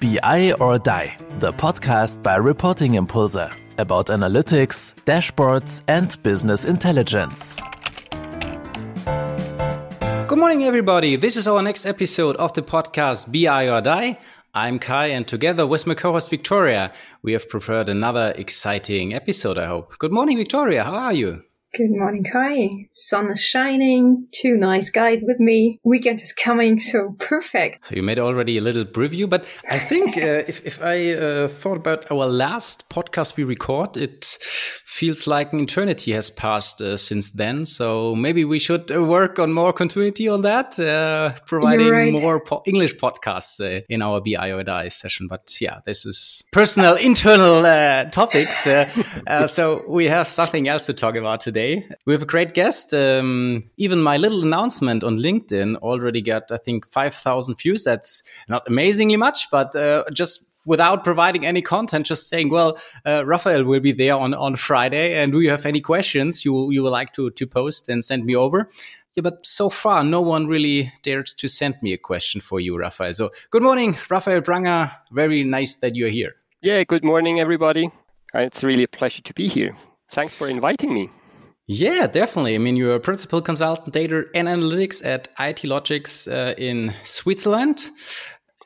BI or Die, the podcast by Reporting Impulse about analytics, dashboards, and business intelligence. Good morning, everybody. This is our next episode of the podcast BI or Die. I'm Kai, and together with my co host Victoria, we have prepared another exciting episode, I hope. Good morning, Victoria. How are you? Good morning, Kai. Sun is shining. Two nice guys with me. Weekend is coming, so perfect. So you made already a little preview, but I think uh, if if I uh, thought about our last podcast we record, it feels like an eternity has passed uh, since then. So maybe we should uh, work on more continuity on that, uh, providing right. more po English podcasts uh, in our BI or Die session. But yeah, this is personal, internal topics. so we have something else to talk about today today. We have a great guest. Um, even my little announcement on LinkedIn already got, I think, 5,000 views. That's not amazingly much, but uh, just without providing any content, just saying, well, uh, Raphael will be there on, on Friday. And do you have any questions you, you would like to, to post and send me over? Yeah, but so far, no one really dared to send me a question for you, Raphael. So, good morning, Raphael Branger. Very nice that you're here. Yeah, good morning, everybody. It's really a pleasure to be here. Thanks for inviting me. Yeah, definitely. I mean, you're a principal consultant data and analytics at IT-Logix uh, in Switzerland.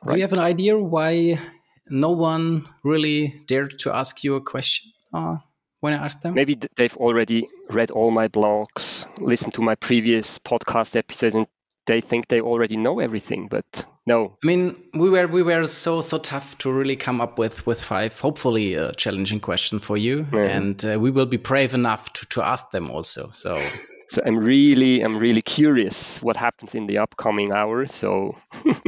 Right. Do you have an idea why no one really dared to ask you a question uh, when I asked them? Maybe they've already read all my blogs, listened to my previous podcast episodes, and they think they already know everything. But no. I mean, we were we were so so tough to really come up with with five hopefully a challenging question for you, mm-hmm. and uh, we will be brave enough to to ask them also. So. So I'm really, I'm really curious what happens in the upcoming hour. So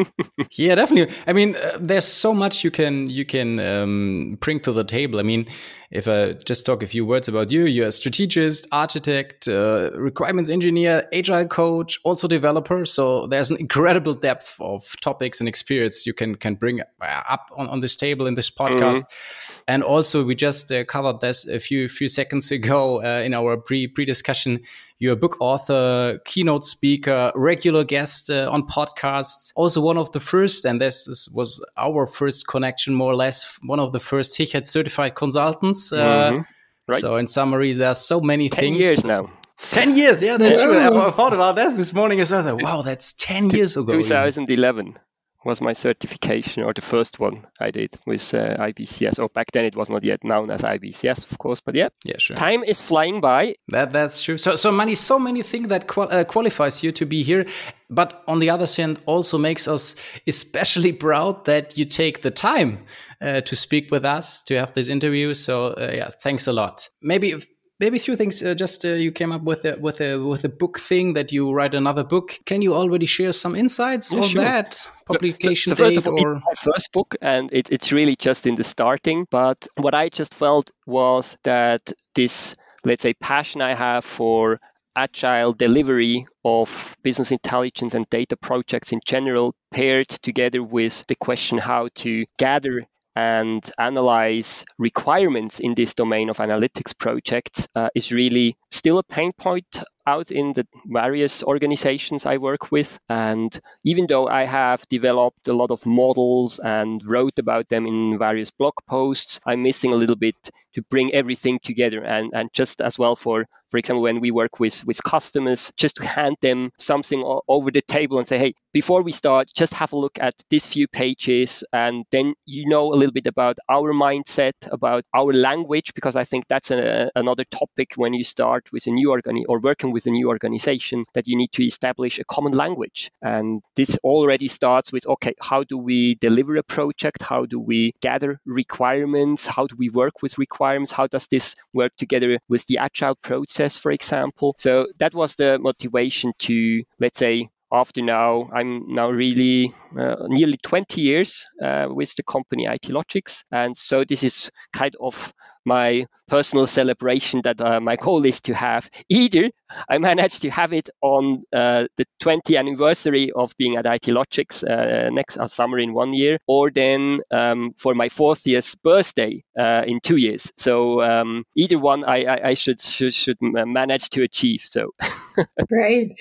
yeah, definitely. I mean, uh, there's so much you can you can um, bring to the table. I mean, if I just talk a few words about you, you're a strategist, architect, uh, requirements engineer, agile coach, also developer. So there's an incredible depth of topics and experience you can can bring up on, on this table in this podcast. Mm-hmm. And also, we just uh, covered this a few few seconds ago uh, in our pre pre discussion. You're a book author, keynote speaker, regular guest uh, on podcasts. Also, one of the first, and this is, was our first connection, more or less, one of the first Hichert certified consultants. Uh, mm-hmm. Right. So, in summary, there are so many Ten things. years now. 10 years, yeah, that's true. I thought about this this morning as well. Wow, that's 10 years ago. 2011 was my certification or the first one I did with uh, IBCS. Oh, back then it was not yet known as IBCS, of course, but yeah. Yeah, sure. Time is flying by. That that's true. So so many so many things that qual uh, qualifies you to be here, but on the other hand, also makes us especially proud that you take the time uh, to speak with us to have this interview. So uh, yeah, thanks a lot. Maybe. If, maybe a few things. Uh, just uh, you came up with a with a with a book thing that you write another book. Can you already share some insights yeah, on sure. that publication so, so, so first of all, or my first book, and it, it's really just in the starting. But what I just felt was that this, let's say, passion I have for agile delivery of business intelligence and data projects in general paired together with the question how to gather and analyze requirements in this domain of analytics projects uh, is really still a pain point out in the various organizations I work with. And even though I have developed a lot of models and wrote about them in various blog posts, I'm missing a little bit to bring everything together. And, and just as well for, for example, when we work with, with customers, just to hand them something over the table and say, hey, before we start, just have a look at these few pages. And then you know a little bit about our mindset, about our language, because I think that's a, another topic when you start with a new organi or working with a new organization that you need to establish a common language. And this already starts with okay, how do we deliver a project? How do we gather requirements? How do we work with requirements? How does this work together with the agile process, for example? So that was the motivation to, let's say, after now, I'm now really uh, nearly 20 years uh, with the company IT-Logix. And so this is kind of my personal celebration that uh, my goal is to have either I managed to have it on uh, the 20th anniversary of being at IT-Logix uh, next uh, summer in one year, or then um, for my 40th birthday uh, in two years. So um, either one I, I, I, should, should should manage to achieve. So great.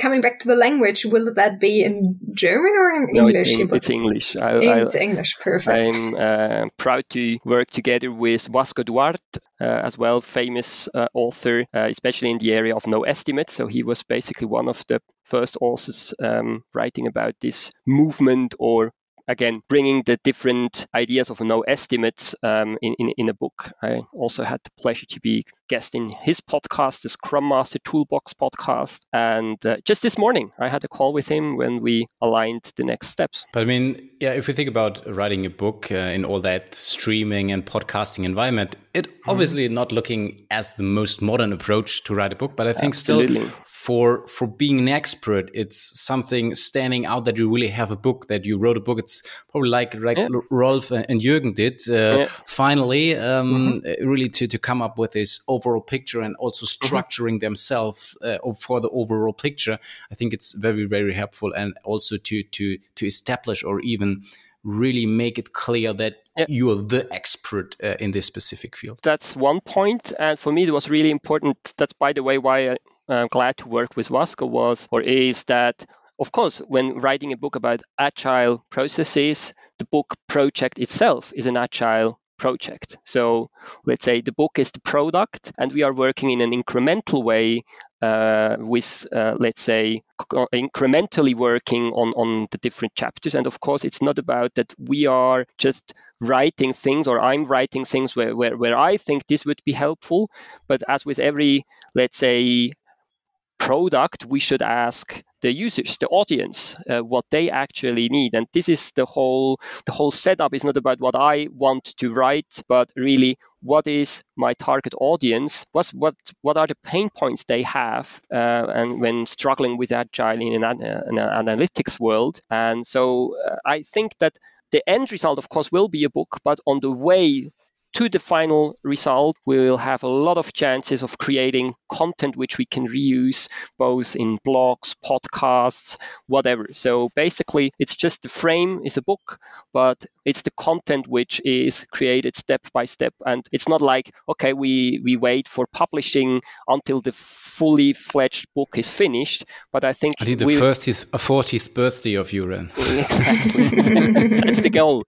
Coming back to the language, will that be in German or in no, English? It's, it's English. I, it's I, English. Perfect. I'm uh, proud to work together with Vasco Duarte, uh, as well, famous uh, author, uh, especially in the area of no estimate. So he was basically one of the first authors um, writing about this movement or again bringing the different ideas of no estimates um, in, in, in a book i also had the pleasure to be guest in his podcast the scrum master toolbox podcast and uh, just this morning i had a call with him when we aligned the next steps but i mean yeah if we think about writing a book uh, in all that streaming and podcasting environment it mm-hmm. obviously not looking as the most modern approach to write a book but i think Absolutely. still for for being an expert it's something standing out that you really have a book that you wrote a book it's probably like like yeah. rolf and jürgen did uh, yeah. finally um, mm-hmm. really to to come up with this overall picture and also mm-hmm. structuring mm-hmm. themselves uh, for the overall picture i think it's very very helpful and also to to to establish or even really make it clear that yeah. you are the expert uh, in this specific field. That's one point, and for me, it was really important. That's, by the way, why I, I'm glad to work with Vasco was or is that of course, when writing a book about agile processes, the book project itself is an agile project. So let's say the book is the product, and we are working in an incremental way uh, with, uh, let's say, incrementally working on, on the different chapters. And of course, it's not about that we are just writing things or I'm writing things where, where, where I think this would be helpful. But as with every, let's say, product, we should ask the users, the audience, uh, what they actually need. And this is the whole the whole setup is not about what I want to write, but really what is my target audience? What's, what what are the pain points they have, uh, and when struggling with agile in an, an analytics world? And so uh, I think that the end result, of course, will be a book, but on the way to the final result, we will have a lot of chances of creating content which we can reuse both in blogs, podcasts, whatever. So basically, it's just the frame is a book, but it's the content which is created step by step. And it's not like, okay, we, we wait for publishing until the fully fledged book is finished. But I think I think the 30th, 40th birthday of Uran. Exactly. That's the goal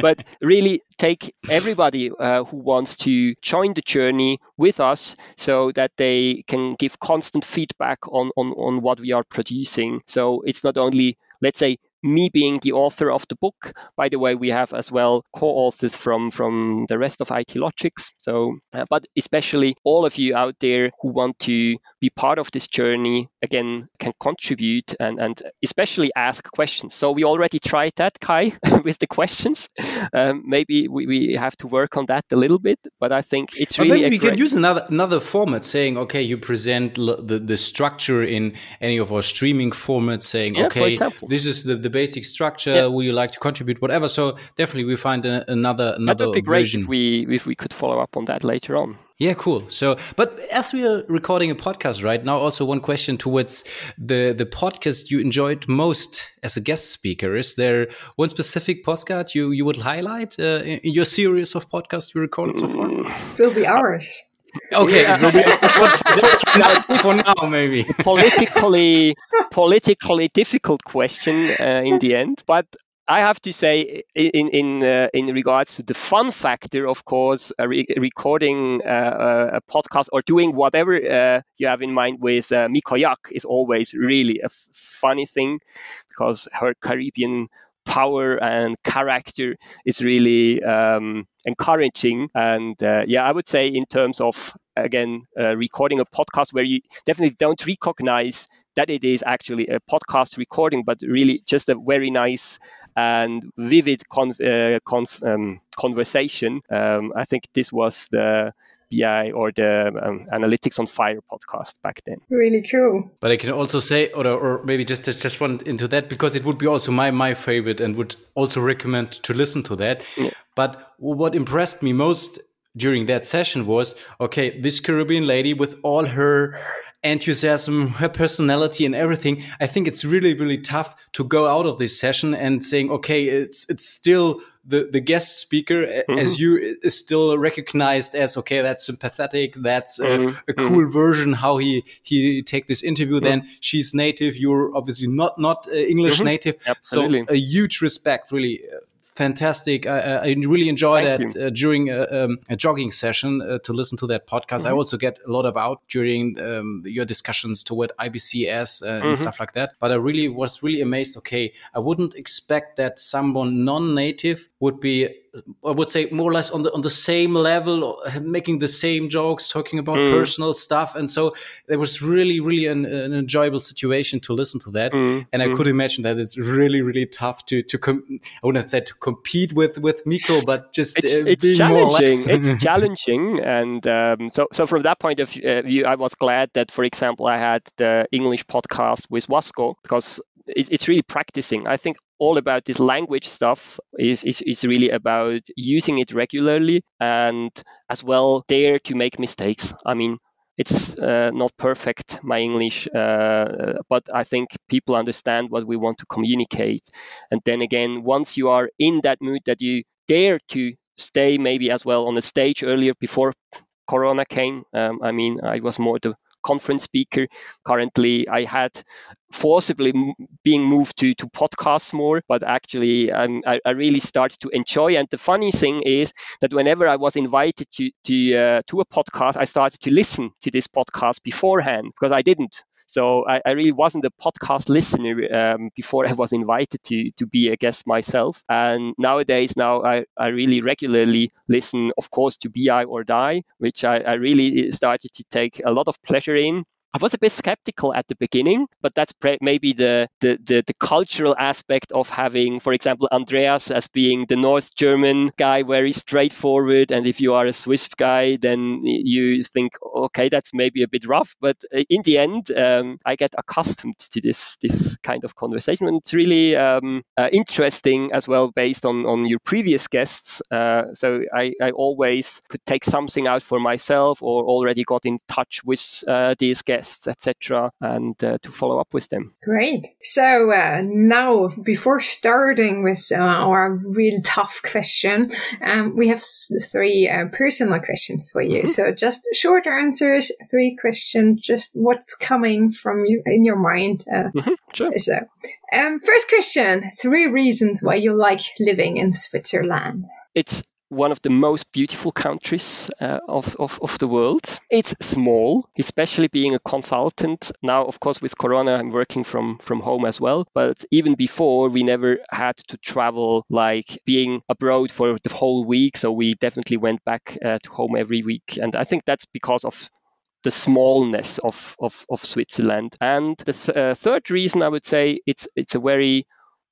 but really take everybody uh, who wants to join the journey with us so that they can give constant feedback on, on, on what we are producing. So it's not only, let's say, me being the author of the book. By the way, we have as well co-authors from from the rest of IT-Logix. So, uh, but especially all of you out there who want to be part of this journey, again, can contribute and and especially ask questions. So we already tried that, Kai, with the questions. Um, maybe we, we have to work on that a little bit, but I think it's really. maybe we great... can use another another format, saying, okay, you present the the structure in any of our streaming formats, saying, yeah, okay, this is the the basic structure. Yeah. Would you like to contribute? Whatever. So definitely, we find a, another another that would be great version. if we if we could follow up on that later on. Yeah, cool. So, but as we are recording a podcast right now, also one question towards the the podcast you enjoyed most as a guest speaker. Is there one specific podcast you you would highlight uh, in your series of podcasts you recorded so far? It'll be ours. Okay, for now, maybe. politically, politically difficult question uh, in the end, but I have to say, in in uh, in regards to the fun factor, of course, uh, re- recording uh, a podcast or doing whatever uh, you have in mind with uh, Mico Yuk is always really a f- funny thing because her Caribbean power and character is really um, encouraging. And uh, yeah, I would say in terms of again uh, recording a podcast where you definitely don't recognize that it is actually a podcast recording, but really just a very nice and vivid con- uh, con- um, conversation. Um, I think this was the BI or the um, Analytics on Fire podcast back then. Really cool. But I can also say, or, or maybe just just, just run into that because it would be also my my favorite and would also recommend to listen to that. Yeah. But what impressed me most during that session was okay, this Caribbean lady with all her enthusiasm, her personality, and everything, I think it's really, really tough to go out of this session and saying, okay, it's it's still the, the guest speaker mm-hmm. as you is still recognized as okay that's sympathetic that's mm-hmm. a cool mm-hmm. version how he he take this interview then mm-hmm. she's native you're obviously not not uh, english mm-hmm. native so a huge respect really uh, fantastic. I, I really enjoy Thank that uh, during a, um, a, jogging session uh, to listen to that podcast. Mm-hmm. I also get a lot of out during um, your discussions toward IBCS uh, mm-hmm. and stuff like that. But I really was really amazed. Okay, I wouldn't expect that someone non-native would be I would say more or less on the on the same level, making the same jokes, talking about mm. personal stuff, and so it was really really an, an enjoyable situation to listen to that. Mm. And I mm. could imagine that it's really really tough to to com- I wouldn't say to compete with with Mico, but just it's, uh, it's challenging. it's challenging, and um, so so from that point of uh, view, I was glad that, for example, I had the English podcast with Vasco because it, it's really practicing. I think all about this language stuff is, is, is really about using it regularly and as well dare to make mistakes. I mean, it's uh, not perfect, my English, uh, but I think people understand what we want to communicate. And then again, once you are in that mood that you dare to stay maybe as well on the stage earlier before Corona came, um, I mean, I was more the conference speaker. Currently, I had forcibly being moved to, to podcasts more, but actually um, I, I, really started to enjoy. And the funny thing is that whenever I was invited to to, uh, to a podcast, I started to listen to this podcast beforehand because I didn't so I, I really wasn't a podcast listener um, before I was invited to to be a guest myself. And nowadays, now I, I really regularly listen, of course, to BI or Die, which I, I really started to take a lot of pleasure in. I was a bit skeptical at the beginning, but that's pre- maybe the, the, the, the, cultural aspect of having, for example, Andreas as being the North German guy, very straightforward. And if you are a Swiss guy, then you think, okay, that's maybe a bit rough. But uh, in the end, um, I get accustomed to this this kind of conversation. And it's really um, uh, interesting as well, based on, on your previous guests. Uh, so I, I always could take something out for myself or already got in touch with uh, these guests etc., and uh, to follow up with them. Great. So uh, now, before starting with uh, our real tough question, um, we have three uh, personal questions for you. Mm-hmm. So just short answers, three questions, just what's coming from you in your mind. Uh, mm-hmm. Sure. So, um, first question: three reasons why you like living in Switzerland. It's one of the most beautiful countries uh, of, of, of the world. It's small, especially being a consultant. Now, of course, with Corona, I'm working from, from home as well. But even before, we never had to travel like being abroad for the whole week. So we definitely went back uh, to home every week. And I think that's because of the smallness of, of, of Switzerland. And the uh, third reason I would say it's it's a very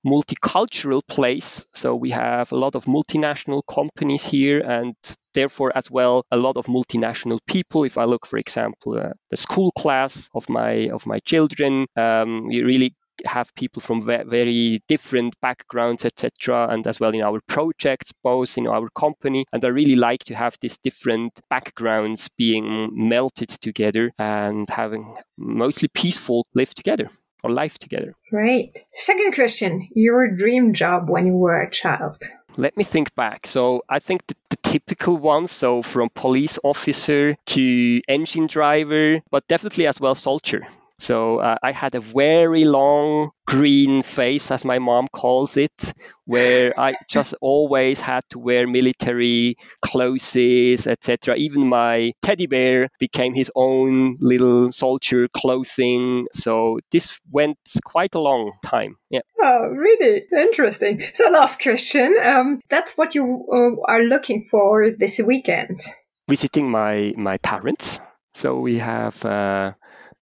multicultural place. So we have a lot of multinational companies here and therefore as well a lot of multinational people. If I look, for example, uh, the school class of my of my children, um, we really have people from very different backgrounds, etc., and as well in our projects, both in our company. And I really like to have these different backgrounds being melted together and having mostly peaceful live together or life together. Right. Second question Your dream job when you were a child? Let me think back. So I think the, the typical ones, so from police officer to engine driver, but definitely as well soldier. So uh, I had a very long green face, as my mom calls it, where I just always had to wear military clothes, etc. Even my teddy bear became his own little soldier clothing. So this went quite a long time. Yeah. Oh, really interesting. So, last question. Um, that's what you uh, are looking for this weekend. Visiting my my parents. So we have. Uh,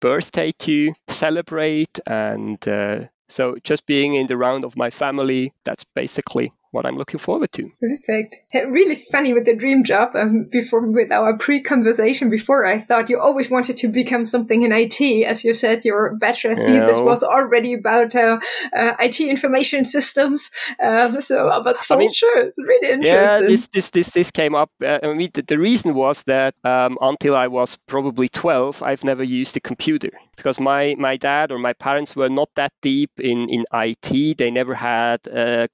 birthday to celebrate. And uh, so just being in the round of my family, that's basically what I'm looking forward to. Perfect. Really funny with the dream job. Um, before with our pre-conversation before, I thought you always wanted to become something in IT. As you said, your bachelor thesis was already about uh, uh, IT information systems. Um, so, uh, but so I mean, sure, it's really interesting. Yeah, this this this this came up. Uh, I mean, the, the, reason was that um, until I was probably 12, I've never used a computer because my my dad or my parents were not that deep in in IT. They never had uh,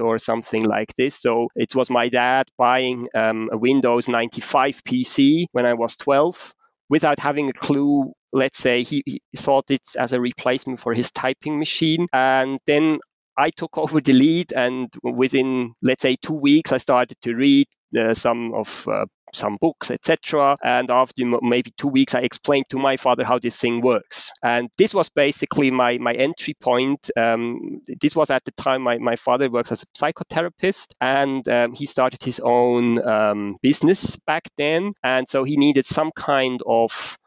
Or something like this. So it was my dad buying um, a Windows 95 PC when I was 12 without having a clue let's say he, he, thought it as a replacement for his typing machine and then I took over the lead, and within let's say two weeks, I started to read uh, some of uh, some books, etc. And after maybe two weeks, I explained to my father how this thing works. And this was basically my my entry point. Um, this was at the time my, my father works as a psychotherapist, and um, he started his own um, business back then. And so he needed some kind of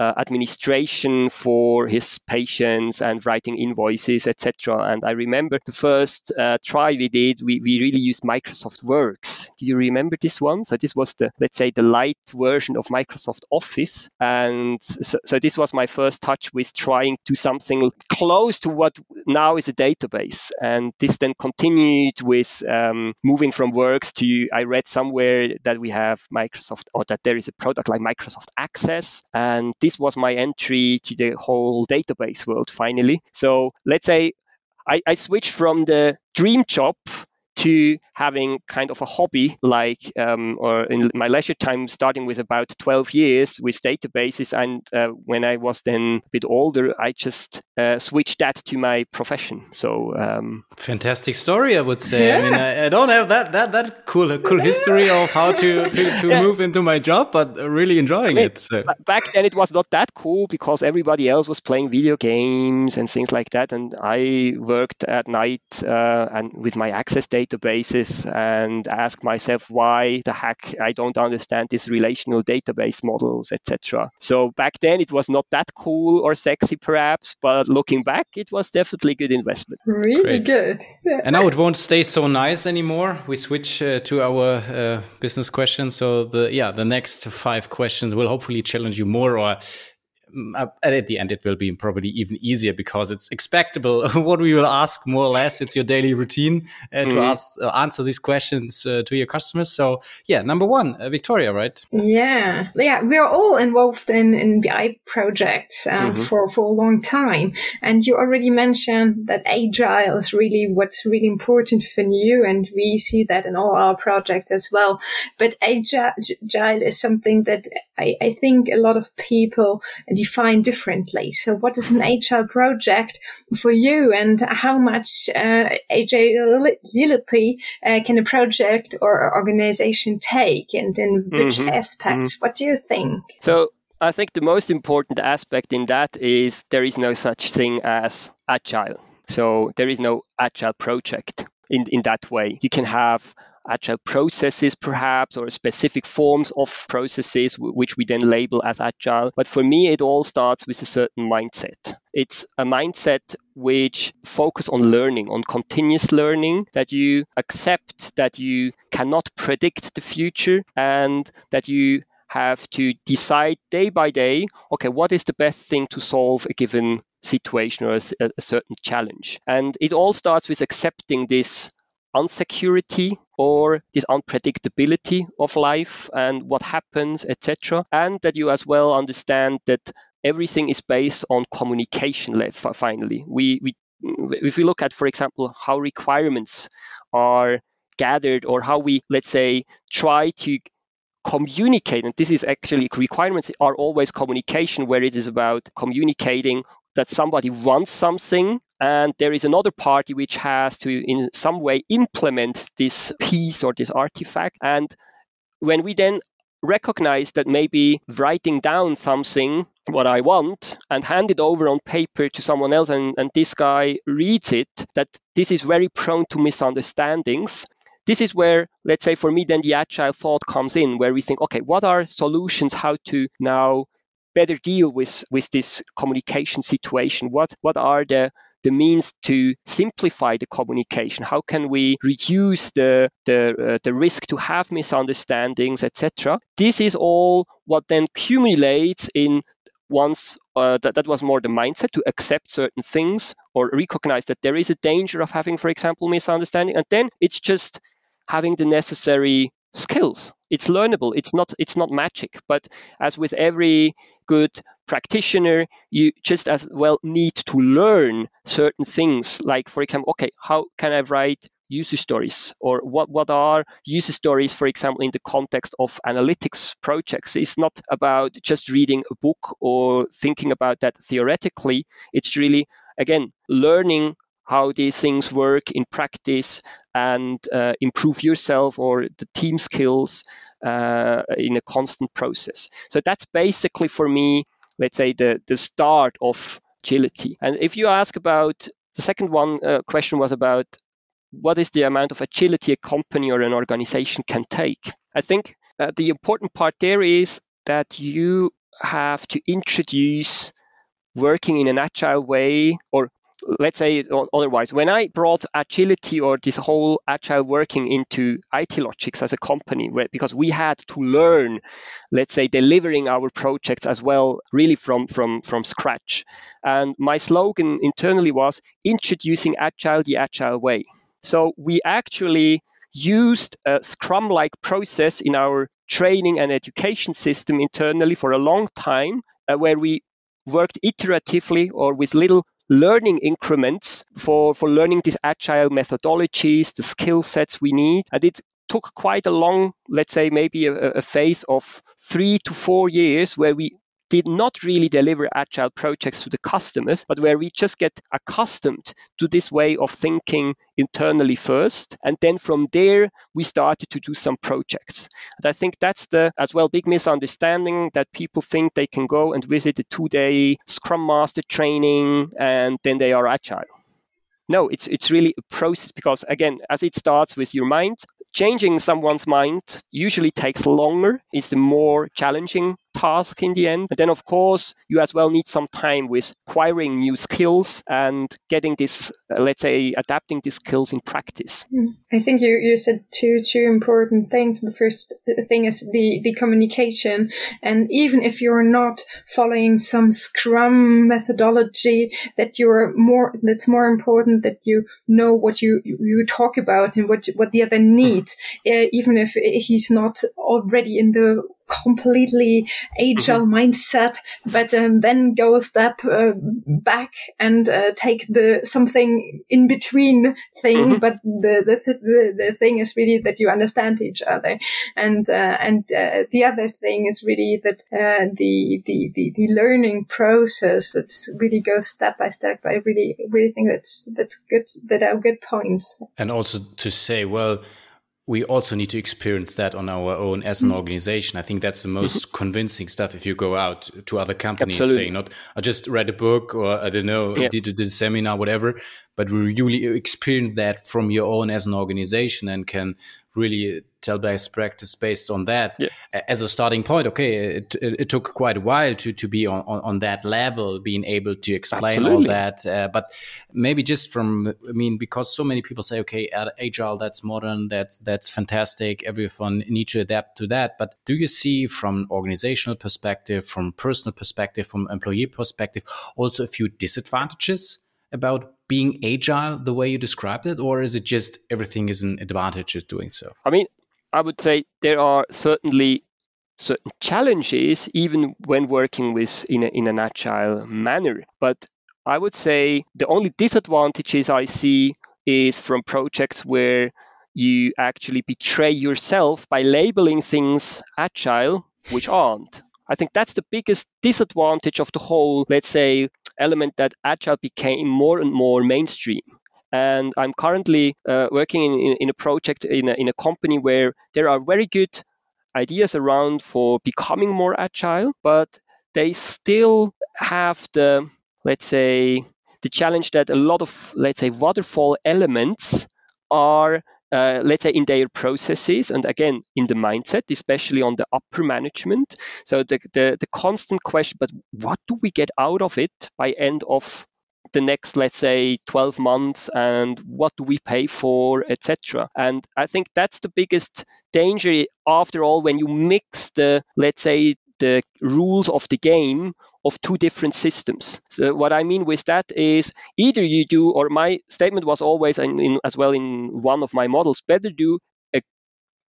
uh, administration for his patients and writing invoices, etc. And I remember the first uh, try we did, we, we really used Microsoft Works. Do you remember this one? So this was the, let's say, the light version of Microsoft Office. And so, so this was my first touch with trying to something close to what now is a database. And this then continued with um, moving from Works to, I read somewhere that we have Microsoft, or that there is a product like Microsoft Access. And this this was my entry to the whole database world finally. So let's say I, I switched from the dream job to having kind of a hobby like um, or in my leisure time starting with about 12 years with databases and uh, when i was then a bit older i just uh, switched that to my profession so um, fantastic story i would say yeah. i mean I, I, don't have that that that cool cool history of how to to, to yeah. move into my job but really enjoying I mean, it so. back then it was not that cool because everybody else was playing video games and things like that and i worked at night uh, and with my access data databases and ask myself why the heck I don't understand these relational database models, etc. So back then it was not that cool or sexy perhaps, but looking back it was definitely a good investment. Really Great. good. and now it won't stay so nice anymore. We switch uh, to our uh, business questions. So the yeah, the next five questions will hopefully challenge you more or Mm, uh, at the end it will be probably even easier because it's expectable what we will ask more or less it's your daily routine uh, mm. to mm-hmm. ask uh, answer these questions uh, to your customers so yeah number one uh, victoria right yeah yeah we're all involved in in bi projects mm -hmm. for for a long time and you already mentioned that agile is really what's really important for you and we see that in all our projects as well but agile is something that I, I think a lot of people define differently. So what is an agile project for you and how much uh, agility uh, can a project or organization take and in which mm-hmm. aspects? Mm-hmm. What do you think? So I think the most important aspect in that is there is no such thing as agile. So there is no agile project in, in that way. You can have agile processes perhaps or specific forms of processes which we then label as agile. But for me it all starts with a certain mindset. It's a mindset which focus on learning on continuous learning that you accept that you cannot predict the future and that you have to decide day by day okay what is the best thing to solve a given situation or a, a certain challenge. And it all starts with accepting this unsecurity or this unpredictability of life and what happens, etc. And that you as well understand that everything is based on communication. Finally, we, we if we look at, for example, how requirements are gathered or how we, let's say, try to communicate, and this is actually requirements are always communication, where it is about communicating that somebody wants something and there is another party which has to in some way implement this piece or this artifact. And when we then recognize that maybe writing down something what i want and hand it over on paper to someone else and, and this guy reads it that this is very prone to misunderstandings. This is where let's say for me then the agile thought comes in where we think okay what are solutions how to now better deal with with this communication situation? What what are the the means to simplify the communication? How can we reduce the the, uh, the risk to have misunderstandings, etc.? This is all what then accumulates in once uh, that, that was more the mindset to accept certain things or recognize that there is a danger of having, for example, misunderstanding. And then it's just having the necessary skills. It's learnable. It's not it's not magic. But as with every good practitioner, you just as well need to learn certain things. Like for example, okay, how can I write user stories or what, what are user stories for example in the context of analytics projects it's not about just reading a book or thinking about that theoretically it's really again learning how these things work in practice and uh, improve yourself or the team skills uh, in a constant process. So that's basically for me, let's say, the, the start of agility. And if you ask about the second one uh, question was about what is the amount of agility a company or an organization can take. I think uh, the important part there is that you have to introduce working in an agile way or let's say otherwise, when I brought agility or this whole agile working into IT-Logix as a company, because we had to learn, let's say, delivering our projects as well, really from from from scratch. And my slogan internally was introducing agile the agile way. So we actually used a Scrum-like process in our training and education system internally for a long time, uh, where we worked iteratively or with little learning increments for, for learning these agile methodologies, the skill sets we need. And it took quite a long, let's say, maybe a, a phase of three to four years where we did not really deliver agile projects to the customers, but where we just get accustomed to this way of thinking internally first. And then from there, we started to do some projects. And I think that's the, as well, big misunderstanding that people think they can go and visit a two day Scrum Master training and then they are agile. No, it's it's really a process because again, as it starts with your mind, changing someone's mind usually takes longer. It's the more challenging task in the end. And then, of course, you as well need some time with acquiring new skills and getting this, uh, let's say, adapting these skills in practice. Hmm. I think you, you said two two important things. The first thing is the, the communication. And even if you're not following some Scrum methodology, that you're more, that's more important that you know what you, you talk about and what, what the other needs, uh, even if he's not already in the completely agile mm-hmm. mindset, but um, then go a step uh, back and uh, take the something in between thing. Mm-hmm. But the, the, the the thing is really that you understand each other, and uh, and uh, the other thing is really that uh, the, the the the learning process. It really goes step by step. I really really think that's that's good. That are good points. And also to say, well we also need to experience that on our own as an mm-hmm. organization. I think that's the most mm-hmm. convincing stuff if you go out to other companies Absolutely. saying not I just read a book or I don't know, yeah. did, did a seminar, whatever, but we really experience that from your own as an organization and can really tell best practice based on that yeah. as a starting point. Okay, it, it, took quite a while to to be on, on, on that level, being able to explain Absolutely. all that. Uh, but maybe just from, I mean, because so many people say, okay, agile, that's modern, that's that's fantastic. Everyone needs to adapt to that. But do you see from organizational perspective, from personal perspective, from employee perspective, also a few disadvantages? about being agile the way you described it, or is it just everything is an advantage of doing so? I mean, I would say there are certainly certain challenges even when working with in, a, in an agile manner. But I would say the only disadvantages I see is from projects where you actually betray yourself by labeling things agile, which aren't. I think that's the biggest disadvantage of the whole, let's say, element that agile became more and more mainstream. And I'm currently uh, working in, in, a project in a, in a company where there are very good ideas around for becoming more agile, but they still have the, let's say, the challenge that a lot of, let's say, waterfall elements are uh, let's say in their processes and again in the mindset especially on the upper management. So the, the, the constant question but what do we get out of it by end of the next let's say 12 months and what do we pay for etc and i think that's the biggest danger after all when you mix the let's say the rules of the game of two different systems. So what I mean with that is either you do, or my statement was always in, in, as well in one of my models, better do a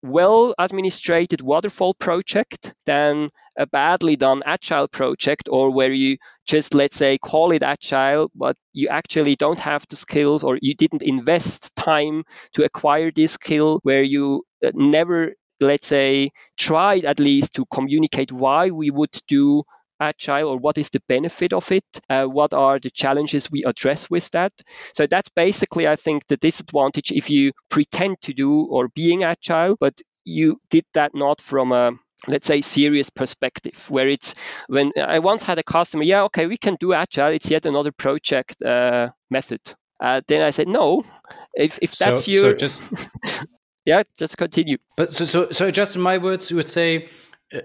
well administrated waterfall project than a badly done agile project or where you just let's say call it agile but you actually don't have the skills or you didn't invest time to acquire this skill where you uh, never let's say tried at least to communicate why we would do agile or what is the benefit of it uh, what are the challenges we address with that. So that's basically i think the disadvantage if you pretend to do or being agile but you did that not from a let's say serious perspective where it's when i once had a customer yeah okay we can do agile it's yet another project uh, method. Uh, then i said no if, if that's so, your so just yeah just continue. But so, so so just in my words you would say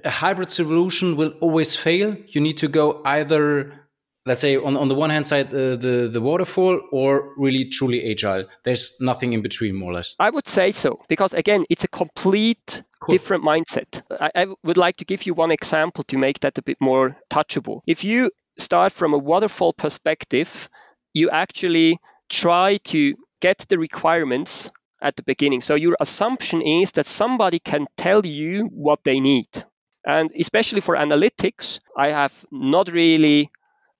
a hybrid solution will always fail. You need to go either let's say on, on the one hand side uh, the the waterfall or really truly agile. There's nothing in between more or less. I would say so because again it's a complete cool. different mindset. I, I would like to give you one example to make that a bit more touchable. If you start from a waterfall perspective you actually try to get the requirements at the beginning. So your assumption is that somebody can tell you what they need. And especially for analytics i have not really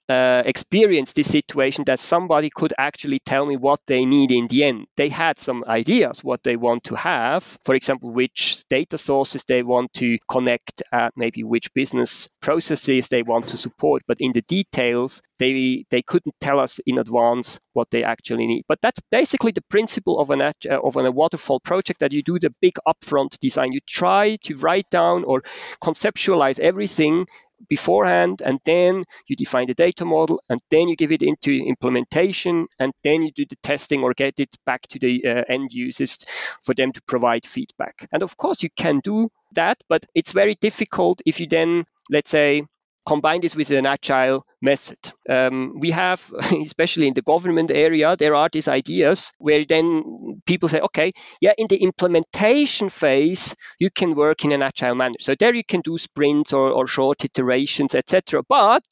uh, experienced this situation that somebody could actually tell me what they need in the end. They had some ideas what they want to have, for example, which data sources they want to connect, at maybe which business processes they want to support, but in the details, they they couldn't tell us in advance what they actually need. But that's basically the principle of an uh, of a waterfall project that you do the big upfront design. You try to write down or conceptualize everything beforehand and then you define the data model and then you give it into implementation and then you do the testing or get it back to the uh, end users for them to provide feedback. And of course you can do that but it's very difficult if you then let's say combine this with an agile method. Um, we have, especially in the government area, there are these ideas where then people say, okay, yeah, in the implementation phase, you can work in an agile manner. So there you can do sprints or, or short iterations, etc. But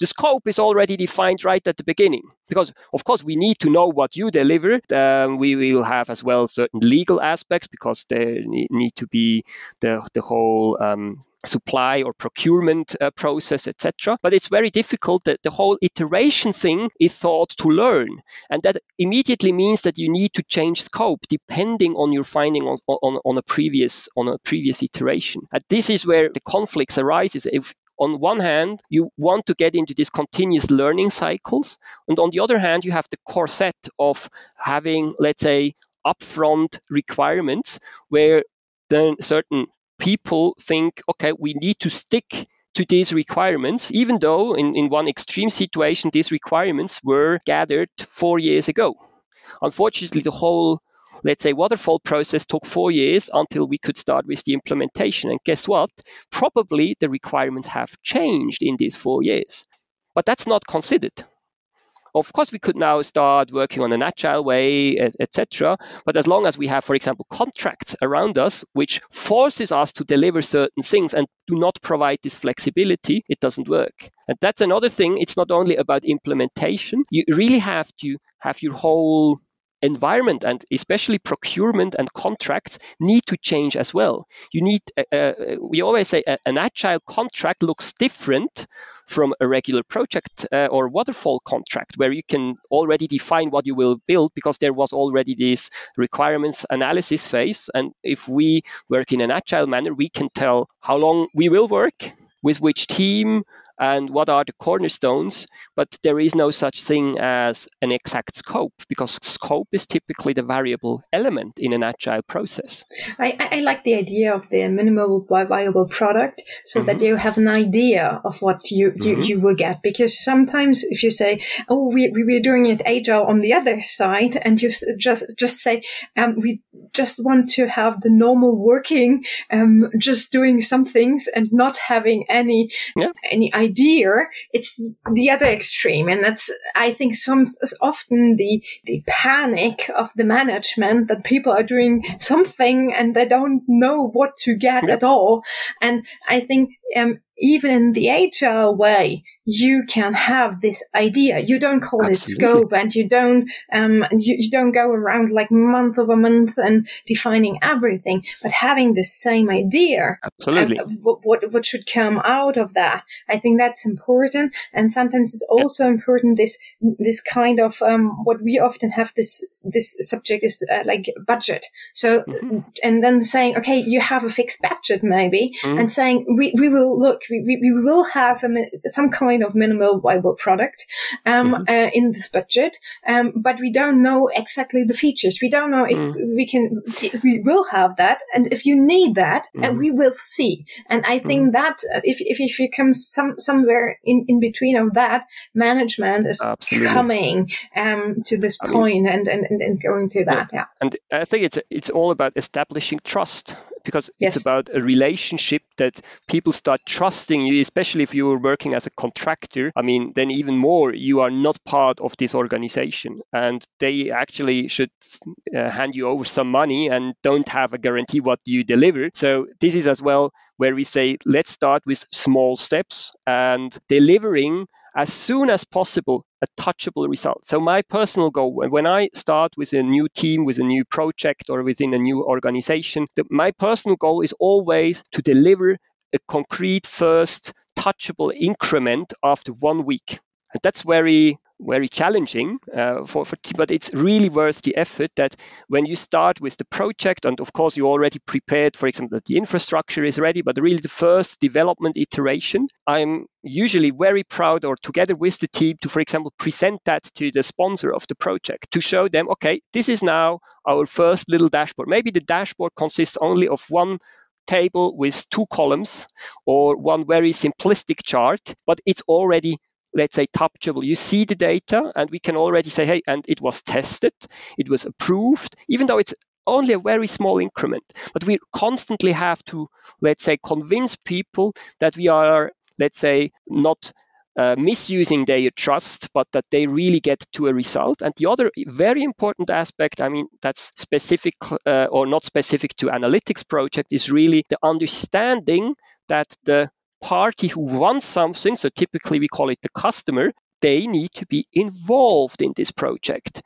the scope is already defined right at the beginning because of course we need to know what you deliver um, we will have as well certain legal aspects because there need to be the, the whole um, supply or procurement uh, process, etc. But it's very difficult that the whole iteration thing is thought to learn. And that immediately means that you need to change scope depending on your finding on, on, on a previous on a previous iteration. And this is where the conflicts arises. If on one hand, you want to get into these continuous learning cycles. And on the other hand, you have the corset of having, let's say, upfront requirements where then certain people think, okay, we need to stick to these requirements, even though in, in one extreme situation, these requirements were gathered four years ago. Unfortunately, the whole, let's say, waterfall process took four years until we could start with the implementation. And guess what? Probably the requirements have changed in these four years. But that's not considered. Of course, we could now start working on an agile way, etc. But as long as we have, for example, contracts around us which forces us to deliver certain things and do not provide this flexibility, it doesn't work. And that's another thing. It's not only about implementation. You really have to have your whole environment and especially procurement and contracts need to change as well. You need, uh, uh we always say, uh, an agile contract looks different from a regular project uh, or waterfall contract where you can already define what you will build because there was already this requirements analysis phase. And if we work in an agile manner, we can tell how long we will work with which team and what are the cornerstones, but there is no such thing as an exact scope because scope is typically the variable element in an agile process. I, I like the idea of the minimal viable product so mm-hmm. that you have an idea of what you, you, mm-hmm. you will get. Because sometimes if you say, oh, we, we, we're doing it agile on the other side, and you just, just say, um, we just want to have the normal working, um, just doing some things and not having any, yeah. any idea idea, it's the other extreme. And that's, I think some, often the, the panic of the management that people are doing something and they don't know what to get at all. And I think, um, even in the agile way, you can have this idea. You don't call Absolutely. it scope and you don't, um, you, you don't go around like month over month and defining everything, but having the same idea. Absolutely. what, what, what should come out of that. I think that's important. And sometimes it's also important this, this kind of, um, what we often have this, this subject is uh, like budget. So, mm-hmm. and then saying, okay, you have a fixed budget maybe mm-hmm. and saying, we, we will look, we, we, we will have a, some kind of minimal viable product um, mm-hmm. uh, in this budget, um, but we don't know exactly the features. We don't know if mm. we can, if we will have that, and if you need that, mm. and we will see. And I think mm. that uh, if, if if you come some somewhere in, in between of that, management is Absolutely. coming um, to this point mean, and, and and going to that. Yeah. And I think it's it's all about establishing trust because yes. it's about a relationship that people start trusting you, especially if you are working as a contractor. I mean, then even more, you are not part of this organization, and they actually should uh, hand you over some money and don't have a guarantee what you deliver. So this is as well where we say let's start with small steps and delivering as soon as possible a touchable result. So my personal goal when I start with a new team, with a new project, or within a new organization, the, my personal goal is always to deliver a concrete first touchable increment after one week. And that's very very challenging uh, for, for but it's really worth the effort that when you start with the project and of course you already prepared for example that the infrastructure is ready but really the first development iteration i'm usually very proud or together with the team to for example present that to the sponsor of the project to show them okay this is now our first little dashboard. Maybe the dashboard consists only of one table with two columns or one very simplistic chart but it's already let's say touchable you see the data and we can already say hey and it was tested it was approved even though it's only a very small increment but we constantly have to let's say convince people that we are let's say not uh, misusing their trust, but that they really get to a result. And the other very important aspect, I mean, that's specific uh, or not specific to analytics project, is really the understanding that the party who wants something, so typically we call it the customer, they need to be involved in this project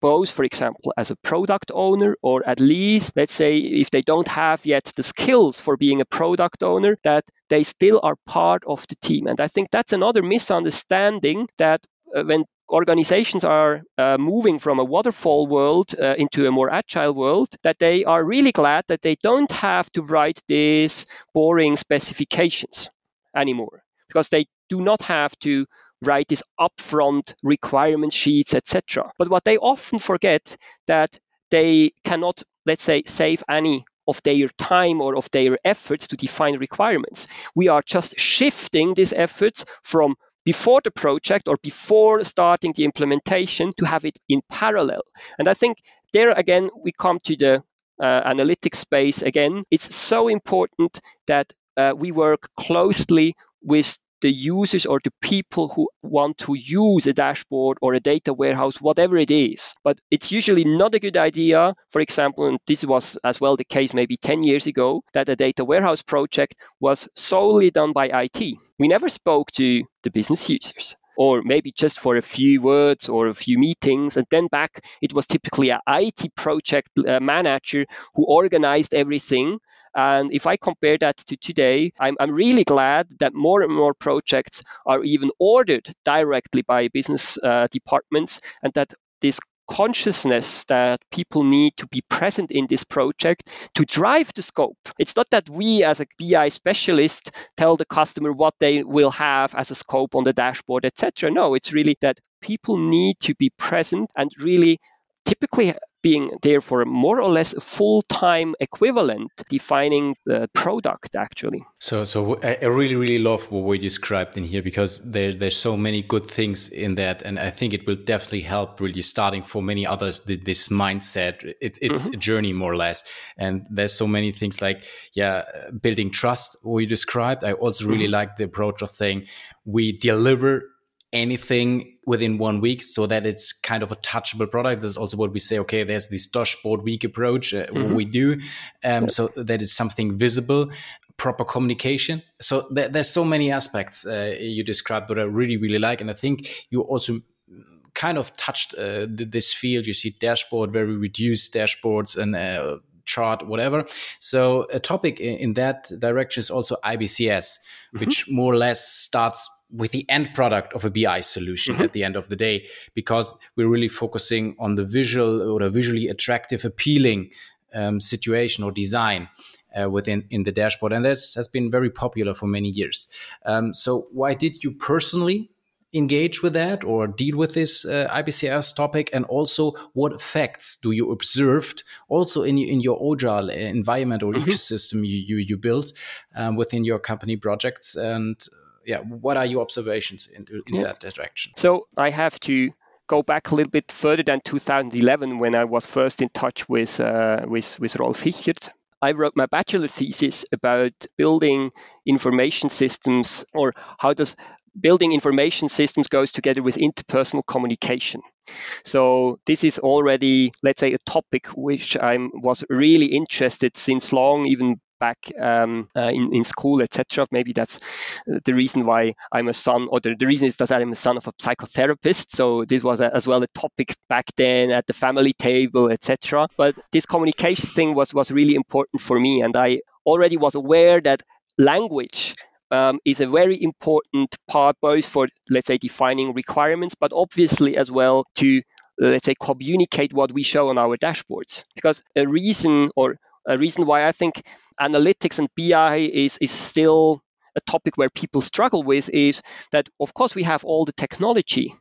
both, for example, as a product owner, or at least, let's say, if they don't have yet the skills for being a product owner, that they still are part of the team. And I think that's another misunderstanding that uh, when organizations are uh, moving from a waterfall world uh, into a more agile world that they are really glad that they don't have to write these boring specifications anymore because they do not have to write these upfront requirement sheets, etc. But what they often forget that they cannot, let's say, save any of their time or of their efforts to define requirements. We are just shifting these efforts from before the project or before starting the implementation to have it in parallel. And I think there again, we come to the uh, analytics space again. It's so important that uh, we work closely with the users or the people who want to use a dashboard or a data warehouse, whatever it is. But it's usually not a good idea, for example, and this was as well the case maybe 10 years ago, that a data warehouse project was solely done by IT. We never spoke to the business users or maybe just for a few words or a few meetings. And then back, it was typically an IT project uh, manager who organized everything. And if I compare that to today, I'm, I'm really glad that more and more projects are even ordered directly by business uh, departments and that this consciousness that people need to be present in this project to drive the scope. It's not that we, as a BI specialist, tell the customer what they will have as a scope on the dashboard, etc. No, it's really that people need to be present and really typically being there for more or less a full-time equivalent defining the product actually so so i really really love what we described in here because there, there's so many good things in that and i think it will definitely help really starting for many others this mindset it's it's mm-hmm. a journey more or less and there's so many things like yeah building trust what you described i also really mm-hmm. like the approach of saying we deliver anything within one week so that it's kind of a touchable product. That's also what we say. Okay, there's this dashboard week approach, uh, mm-hmm. what we do. Um, so that is something visible, proper communication. So th- there's so many aspects uh, you described that I really, really like. And I think you also kind of touched uh, this field. You see dashboard, very reduced dashboards and uh, chart, whatever. So a topic in, in that direction is also IBCS, mm-hmm. which more or less starts with the end product of a BI solution mm-hmm. at the end of the day, because we're really focusing on the visual or a visually attractive, appealing um, situation or design. Uh, within in the dashboard, and that has been very popular for many years. Um, so, why did you personally engage with that or deal with this uh, IBCS topic? And also, what effects do you observed also in in your agile environment or mm-hmm. ecosystem you you, you built um, within your company projects? And yeah, what are your observations in, in yeah. that direction? So I have to go back a little bit further than 2011 when I was first in touch with uh, with with Rolf Hichert. I wrote my bachelor thesis about building information systems or how does building information systems goes together with interpersonal communication. So this is already, let's say, a topic which I was really interested since long, even back um, uh, in, in school, etc. Maybe that's uh, the reason why I'm a son, or the, the reason is that I'm a son of a psychotherapist. So this was a, as well a topic back then at the family table, etc. But this communication thing was was really important for me, and I already was aware that language um, is a very important part both for let's say defining requirements but obviously as well to let's say communicate what we show on our dashboards because a reason or a reason why i think analytics and bi is is still a topic where people struggle with is that of course we have all the technology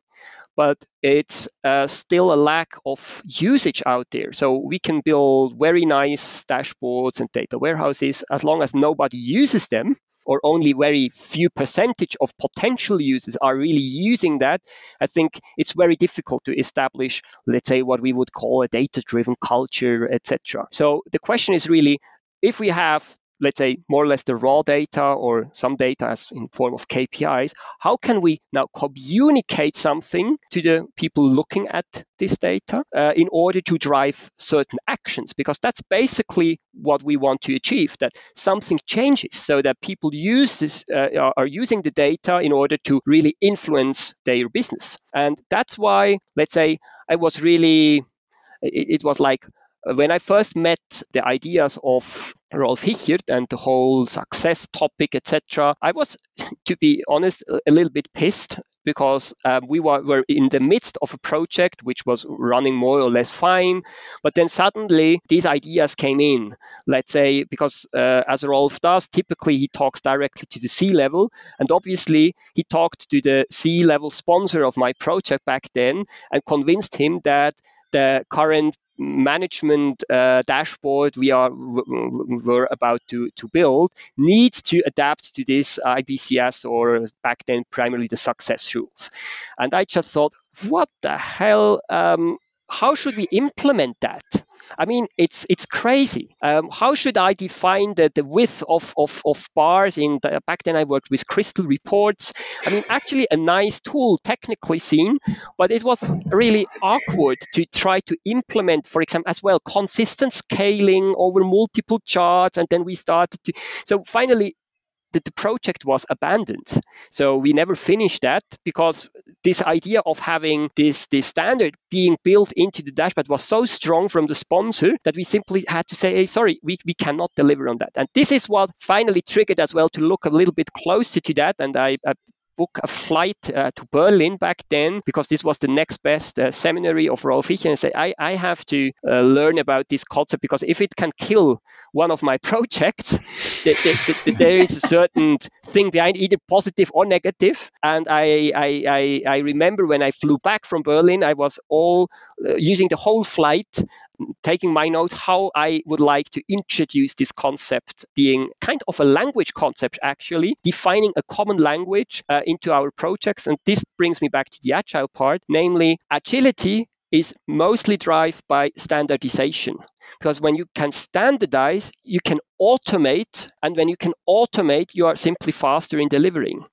but it's uh, still a lack of usage out there. So we can build very nice dashboards and data warehouses as long as nobody uses them or only very few percentage of potential users are really using that, I think it's very difficult to establish, let's say, what we would call a data driven culture, etc. So the question is really if we have let's say more or less the raw data or some data as in form of KPIs, how can we now communicate something to the people looking at this data uh, in order to drive certain actions? Because that's basically what we want to achieve, that something changes so that people use this, uh, are using the data in order to really influence their business. And that's why, let's say, I was really, it, it was like when I first met the ideas of Rolf Hichert and the whole success topic, etc., I was, to be honest, a little bit pissed because um, we were, were in the midst of a project which was running more or less fine. But then suddenly these ideas came in. Let's say, because uh, as Rolf does, typically he talks directly to the C level. And obviously, he talked to the C level sponsor of my project back then and convinced him that the current management uh, dashboard we are were about to, to build needs to adapt to this IBCS or back then primarily the success rules. And I just thought, what the hell? Um, how should we implement that? I mean, it's it's crazy. Um, how should I define the, the width of, of, of bars? In the, back then, I worked with Crystal Reports. I mean, actually, a nice tool technically seen, but it was really awkward to try to implement, for example, as well consistent scaling over multiple charts, and then we started to. So finally, the, the project was abandoned. So we never finished that because this idea of having this, this standard being built into the dashboard was so strong from the sponsor that we simply had to say, hey, sorry, we, we cannot deliver on that. And this is what finally triggered as well to look a little bit closer to that. And I, I book a flight uh, to Berlin back then because this was the next best uh, seminary of Rolf Hichert and say, I, I have to uh, learn about this concept because if it can kill one of my projects, there is a certain thing behind either positive or negative. And I, I, I, I remember when I flew back from Berlin, I was all uh, using the whole flight taking my notes how I would like to introduce this concept being kind of a language concept actually defining a common language uh, into our projects. And this brings me back to the agile part namely agility is mostly driven by standardization. Because when you can standardize you can automate and when you can automate you are simply faster in delivering.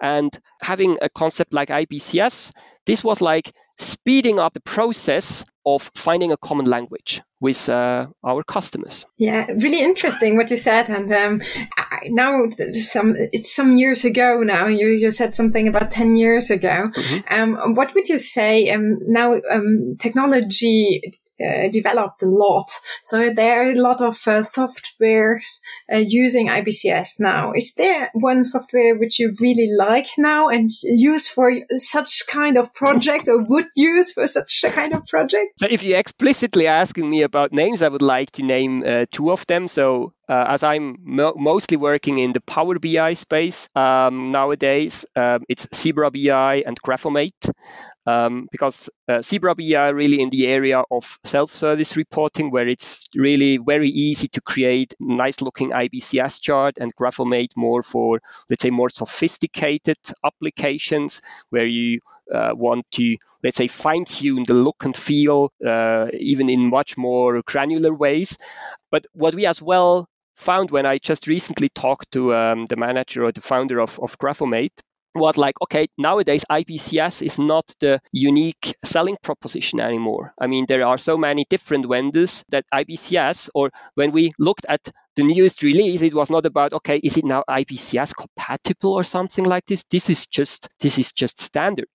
And having a concept like ibcs this was like speeding up the process of finding a common language with uh, our customers. Yeah, really interesting what you said. And um, I, now, some it's some years ago now. You you said something about ten years ago. Mm-hmm. Um, what would you say? Um, now, um, technology uh, developed a lot. So there are a lot of uh, softwares uh, using IBCS now. Is there one software which you really like now and use for such kind of project or would use for such a kind of project? So if you're explicitly asking me about names, I would like to name uh, two of them. So uh, as I'm mo- mostly working in the Power BI space um, nowadays, um, it's Zebra BI and Graphomate um, because uh, Zebra BI really in the area of self-service reporting, where it's really very easy to create nice-looking IBCS chart, and Graphomate more for let's say more sophisticated applications where you uh, want to let's say fine-tune the look and feel uh, even in much more granular ways. But what we as well found when I just recently talked to um, the manager or the founder of, of Graphomate what like okay nowadays ibcs is not the unique selling proposition anymore. I mean there are so many different vendors that ibcs or when we looked at the newest release it was not about okay is it now ibcs compatible or something like this? This is just this is just standard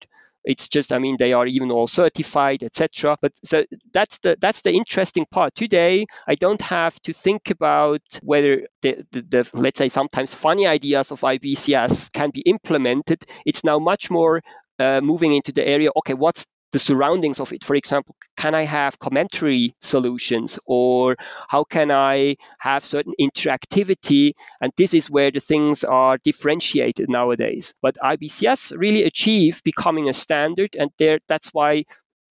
it's just, I mean, they are even all certified, etc. But so that's the that's the interesting part. Today, I don't have to think about whether the, the, the let's say sometimes funny ideas of IBCS can be implemented. It's now much more uh, moving into the area. Okay, what's the surroundings of it. For example, can I have commentary solutions or how can I have certain interactivity? And this is where the things are differentiated nowadays. But IBCS really achieved becoming a standard, and there that's why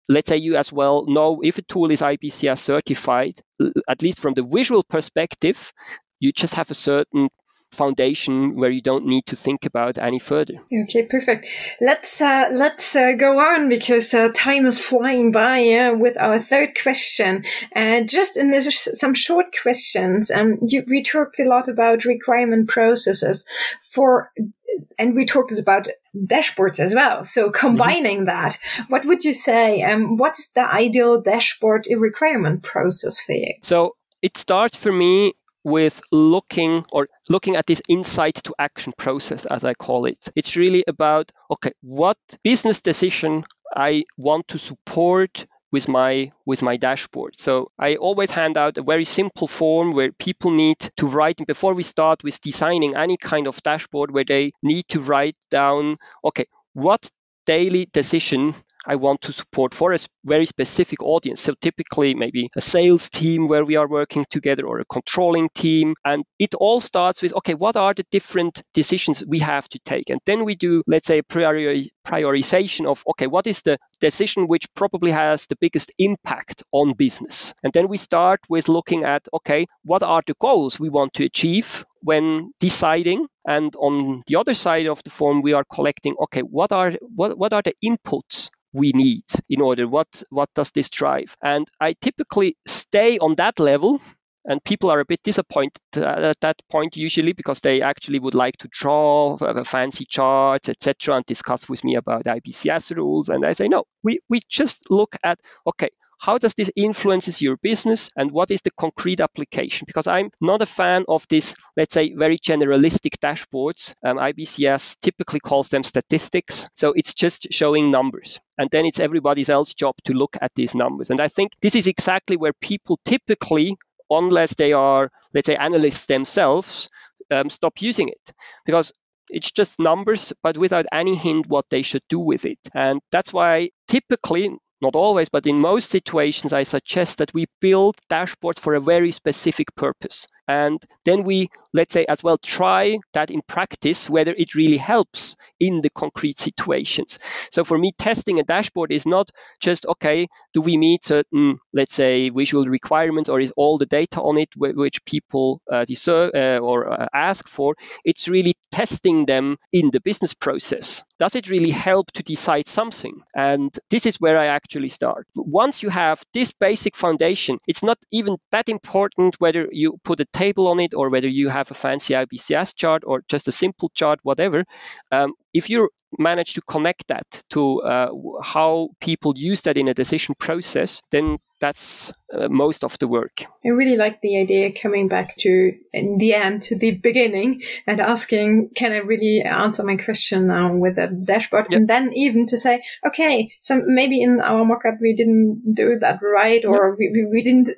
let's say you as well know if a tool is IBCS certified, at least from the visual perspective, you just have a certain foundation where you don't need to think about any further. Okay, perfect. Let's uh, let's uh, go on because uh, time is flying by with our third question. And just in this, some short questions, and um, you, we talked a lot about requirement processes for and we talked about dashboards as well. So combining mm-hmm. that, what would you say? Um, what is the ideal dashboard requirement process for you? So it starts for me with looking or looking at this insight to action process, as I call it. It's really about, okay, what business decision I want to support with my with my dashboard. So I always hand out a very simple form where people need to write before we start with designing any kind of dashboard where they need to write down okay what daily decision I want to support for a very specific audience. So typically maybe a sales team where we are working together or a controlling team. And it all starts with, okay, what are the different decisions we have to take? And then we do, let's say, a priori- prioritization of, okay, what is the decision which probably has the biggest impact on business? And then we start with looking at, okay, what are the goals we want to achieve when deciding and on the other side of the form we are collecting okay what are what, what are the inputs we need in order. What what does this drive? And i typically stay on that level and people are a bit disappointed at that point usually because they actually would like to draw fancy charts etc and discuss with me about ibcs rules and i say no we, we just look at okay how does this influences your business and what is the concrete application? Because i'm not a fan of this let's say very generalistic dashboards. Um, ibcs typically calls them statistics. So it's just showing numbers. And then it's everybody's else job to look at these numbers. And i think this is exactly where people typically unless they are let's say analysts themselves um, stop using it. Because it's just numbers, but without any hint what they should do with it. And that's why typically not always, but in most situations, I suggest that we build dashboards for a very specific purpose. And then we, let's say, as well, try that in practice, whether it really helps in the concrete situations. So for me, testing a dashboard is not just, okay, do we meet certain, let's say, visual requirements or is all the data on it which people uh, deserve uh, or uh, ask for? It's really testing them in the business process. Does it really help to decide something? And this is where I actually start. Once you have this basic foundation, it's not even that important whether you put a table on it or whether you have a fancy IBCS chart or just a simple chart, whatever. Um, if you manage to connect that to uh, how people use that in a decision process, then that's uh, most of the work. I really like the idea coming back to, in the end, to the beginning and asking, can I really answer my question now with a dashboard? Yep. And then even to say, okay, so maybe in our mockup we didn't do that right or yep. we, we didn't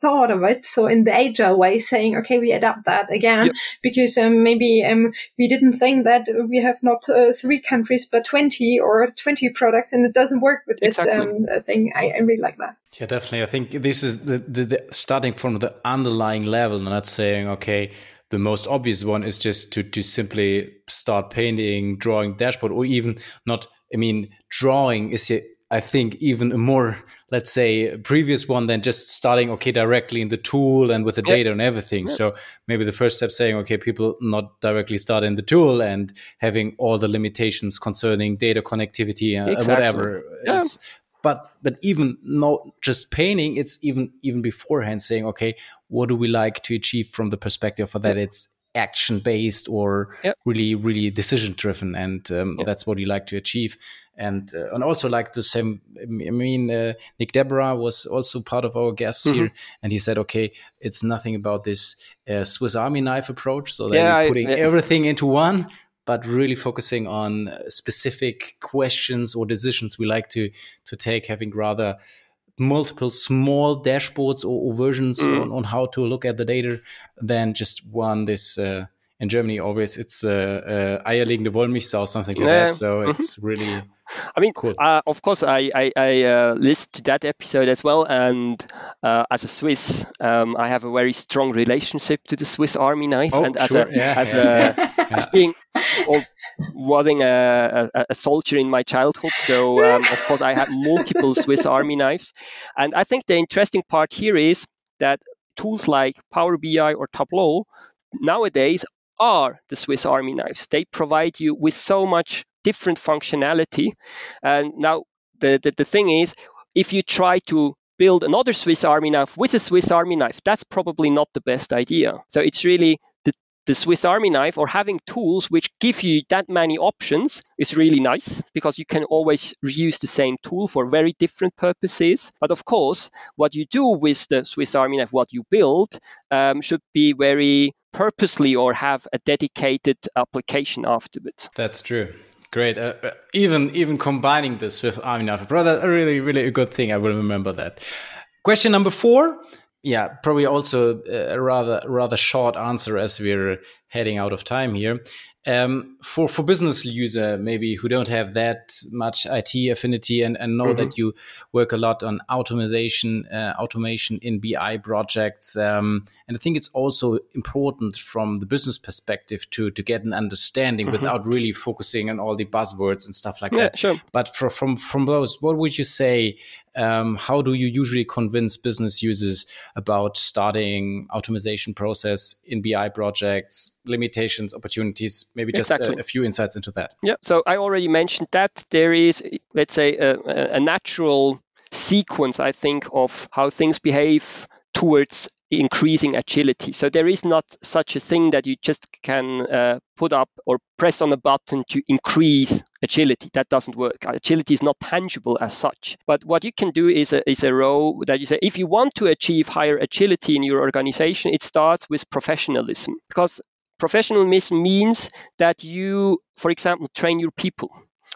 thought of it. So in the agile way, saying, okay, we adapt that again, yep. because um, maybe um, we didn't think that we have not uh, three countries, but 20 or 20 products and it doesn't work with this exactly. um, uh, thing. I, I, really like that. Yeah, definitely. I think this is the, the, the starting from the underlying level, and not saying, okay, the most obvious one is just to, to simply start painting, drawing dashboard, or even not. I mean, drawing is I think even a more, let's say, previous one than just starting okay directly in the tool and with the data and everything. So maybe the first step saying okay, people not directly start in the tool and having all the limitations concerning data connectivity and exactly. whatever. Yeah. But but even not just painting, it's even even beforehand saying okay, what do we like to achieve from the perspective of that it's action based or really really decision driven and um, that's what you like to achieve and uh, and also like the same i mean uh, Nick Desbarats was also part of our guests mm-hmm. here and he said okay it's nothing about this uh, swiss army knife approach so that yeah, putting I, yeah. everything into one but really focusing on specific questions or decisions we like to to take having rather multiple small dashboards or, or versions mm. on, on, how to look at the data than just one this uh, in Germany always it's uh, uh, eierlegende Wollmilchsau or something like yeah. that. So mm-hmm. it's really. I mean, cool. uh, of course, I I, I uh, listened to that episode as well, and uh, as a Swiss, um, I have a very strong relationship to the Swiss Army knife, oh, and as sure. a yeah, as yeah. a as being or wasing a, a, a, soldier in my childhood, so um, of course I have multiple Swiss Army knives, and I think the interesting part here is that tools like Power BI or Tableau nowadays are the Swiss Army knives. They provide you with so much different functionality. And now the, the, the thing is, if you try to build another Swiss Army knife with a Swiss Army knife, that's probably not the best idea. So it's really the, the Swiss Army knife or having tools which give you that many options is really nice because you can always reuse the same tool for very different purposes. But of course, what you do with the Swiss Army knife, what you build, um, should be very purposely or have a dedicated application afterwards. That's true. Great. Uh, uh even even combining this with Army Knife, brother, a really really a good thing. I will remember that. Question number four. Yeah, probably also a rather rather short answer as we're heading out of time here. Um, for for business user maybe who don't have that much IT affinity and, and know mm-hmm. that you work a lot on automation uh, automation in BI projects um, and I think it's also important from the business perspective to to get an understanding mm-hmm. without really focusing on all the buzzwords and stuff like yeah, that. Sure. But for, from from those, what would you say um, how do you usually convince business users about starting automation process in BI projects, limitations, opportunities? Maybe just exactly. a, a, few insights into that. Yeah. So I already mentioned that there is, let's say, a, a natural sequence, I think, of how things behave towards increasing agility. So there is not such a thing that you just can uh, put up or press on a button to increase agility. That doesn't work. Agility is not tangible as such. But what you can do is a, is a row that you say, if you want to achieve higher agility in your organization, it starts with professionalism because professionalism means that you, for example, train your people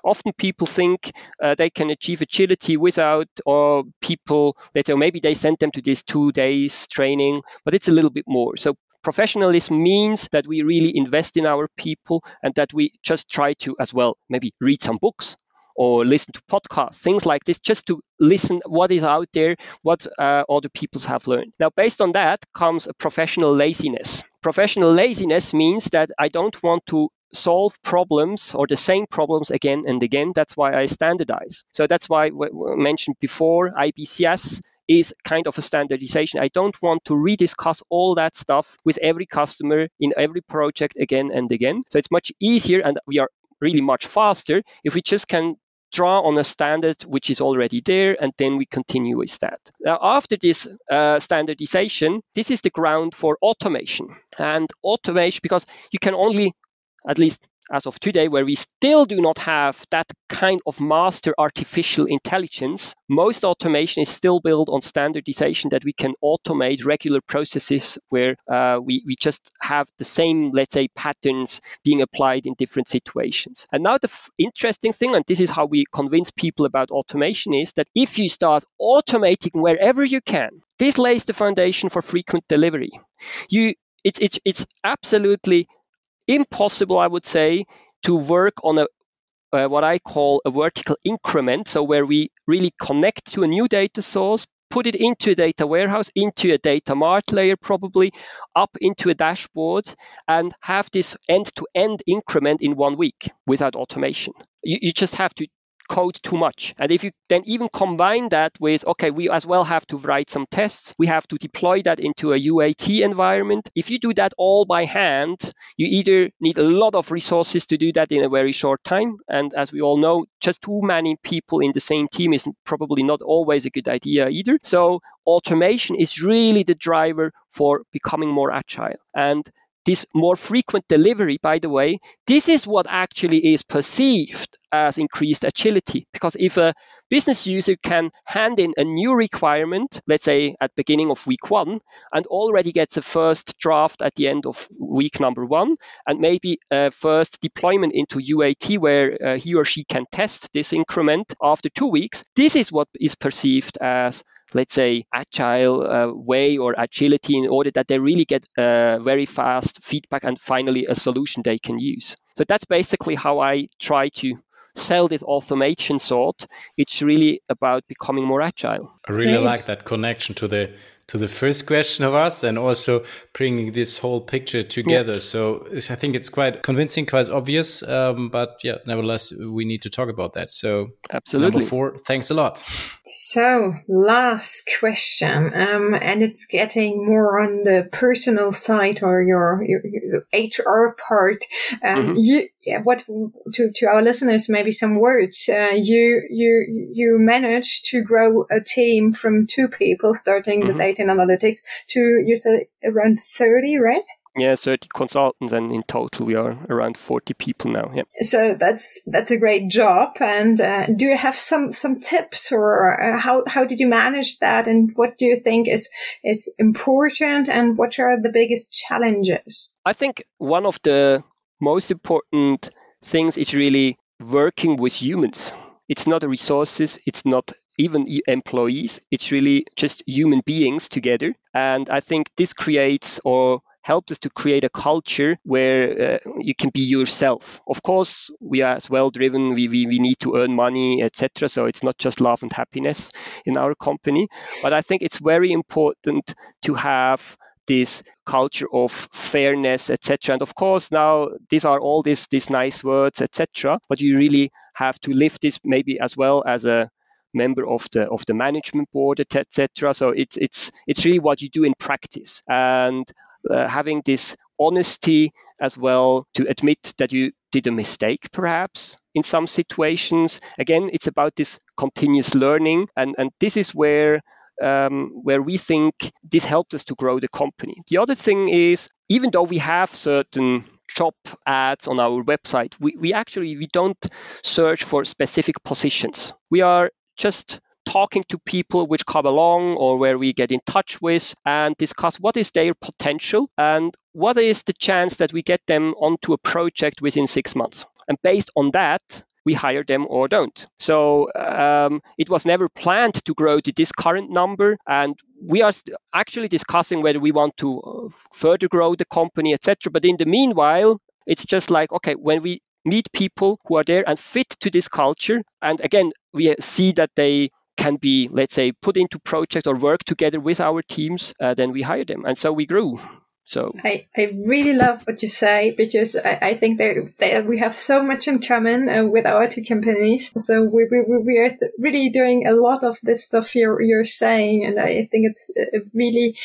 often people think uh, they can achieve agility without or people they say maybe they send them to this two days training but it's a little bit more so Professionalism means that we really invest in our people and that we just try to, as well, maybe read some books or listen to podcasts, things like this, just to listen what is out there, what uh, other peoples have learned. Now, based on that comes a professional laziness. Professional laziness means that I don't want to solve problems or the same problems again and again. That's why I standardize. So that's why I mentioned before IBCS is kind of a standardization. I don't want to rediscuss all that stuff with every customer in every project again and again. So it's much easier and we are really much faster if we just can draw on a standard which is already there and then we continue with that. Now, after this uh, standardization, this is the ground for automation. And automation, because you can only, at least as of today, where we still do not have that kind of master artificial intelligence, most automation is still built on standardization that we can automate regular processes where uh, we, we just have the same, let's say, patterns being applied in different situations. And now the f- interesting thing, and this is how we convince people about automation, is that if you start automating wherever you can, this lays the foundation for frequent delivery. You, it's, it's, it's absolutely impossible, I would say, to work on a uh, what I call a vertical increment. So where we really connect to a new data source, put it into a data warehouse, into a data mart layer, probably up into a dashboard, and have this end-to-end increment in one week without automation. You, you just have to code too much. And if you then even combine that with, okay, we as well have to write some tests, we have to deploy that into a UAT environment. If you do that all by hand, you either need a lot of resources to do that in a very short time. And as we all know, just too many people in the same team is probably not always a good idea either. So automation is really the driver for becoming more agile. And this more frequent delivery, by the way, this is what actually is perceived as increased agility. Because if a business user can hand in a new requirement, let's say at beginning of week one, and already gets a first draft at the end of week number one, and maybe a first deployment into UAT where uh, he or she can test this increment after two weeks, this is what is perceived as let's say, agile uh, way or agility in order that they really get uh, very fast feedback and finally a solution they can use. So that's basically how I try to sell this automation sort. It's really about becoming more agile. I really Great. like that connection to the to the first question of us and also bringing this whole picture together. Yeah. So I think it's quite convincing, quite obvious. Um, but yeah, nevertheless, we need to talk about that. So absolutely. Number four, thanks a lot. So last question, um, and it's getting more on the personal side or your, your, your HR part. Um, mm-hmm. you, yeah, what to, to our listeners, maybe some words. Uh, you, you, you managed to grow a team from two people starting mm-hmm. the data analytics to, you said around 30, right? Yeah, 30 consultants, and in total we are around 40 people now. Yeah. So that's that's a great job. And uh, do you have some some tips, or uh, how how did you manage that? And what do you think is is important? And what are the biggest challenges? I think one of the most important things is really working with humans. It's not resources. It's not even employees. It's really just human beings together. And I think this creates or helps us to create a culture where uh, you can be yourself. Of course, we are as well driven. We, we, we need to earn money, etc. So it's not just love and happiness in our company. But I think it's very important to have this culture of fairness, etc. And of course, now these are all these these nice words, etc. But you really have to live this maybe as well as a member of the of the management board, etc. So it's it's it's really what you do in practice, and uh, having this honesty as well to admit that you did a mistake perhaps in some situations again it's about this continuous learning and and this is where um, where we think this helped us to grow the company the other thing is even though we have certain job ads on our website we, we actually we don't search for specific positions we are just talking to people which come along or where we get in touch with and discuss what is their potential and what is the chance that we get them onto a project within six months. And based on that, we hire them or don't. So um, it was never planned to grow to this current number. And we are actually discussing whether we want to uh, further grow the company, etc. But in the meanwhile, it's just like, okay, when we meet people who are there and fit to this culture, and again, we see that they can be, let's say, put into projects or work together with our teams, uh, then we hire them. And so we grew. So I, I really love what you say because I, I think that, that we have so much in common uh, with our two companies. So we, we, we are really doing a lot of this stuff you're, you're saying. And I think it's a really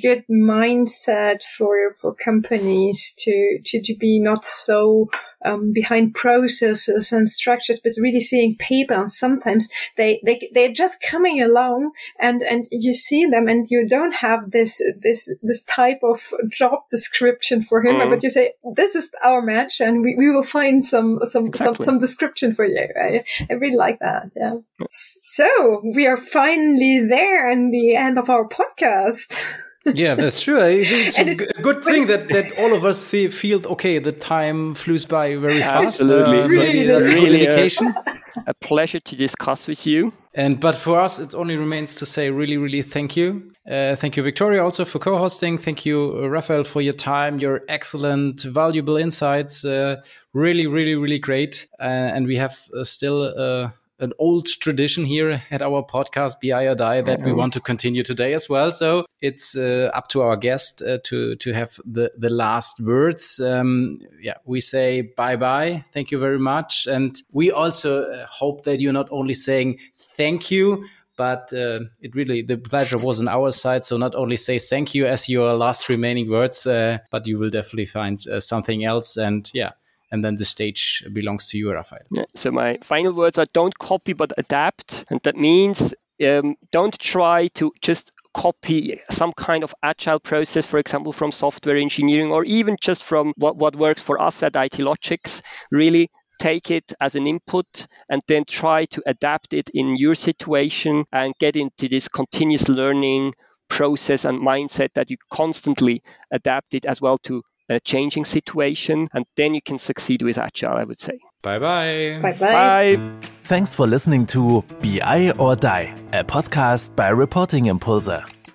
good mindset for, for companies to, to, to be not so um, behind processes and structures, but really seeing people. And sometimes they, they, they're just coming along and, and you see them and you don't have this, this, this type of job description for him, mm. but you say, this is our match and we, we will find some, some, exactly. some, some description for you. Right? I really like that. Yeah. So we are finally there in the end of our podcast. yeah, that's true. It's a it's, good thing that, that all of us feel okay. The time flews by very fast. Absolutely, uh, really, that's really indication. A, a, pleasure to discuss with you. And but for us, it only remains to say really, really thank you. Uh, thank you, Victoria, also for co-hosting. Thank you, Raphael, for your time, your excellent, valuable insights. Uh, really, really, really great. Uh, and we have uh, still uh, an old tradition here at our podcast, BI or Die, that we want to continue today as well. So it's uh, up to our guest uh, to to have the the last words. Um, yeah, we say bye bye. Thank you very much, and we also uh, hope that you're not only saying thank you. But uh, it really, the pleasure was on our side. So not only say thank you as your last remaining words, uh, but you will definitely find uh, something else. And yeah, and then the stage belongs to you, Raphael. Yeah, so my final words are don't copy but adapt, and that means um, don't try to just copy some kind of agile process, for example, from software engineering or even just from what, what works for us at IT-Logix. Really take it as an input and then try to adapt it in your situation and get into this continuous learning process and mindset that you constantly adapt it as well to a changing situation, and then you can succeed with Agile, I would say. Bye bye. Bye bye. Bye. Thanks for listening to BI or Die, a podcast by Reporting Impulse.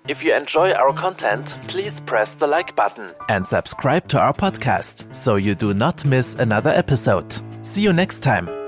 If you enjoy our content, please press the like button and subscribe to our podcast so you do not miss another episode. See you next time.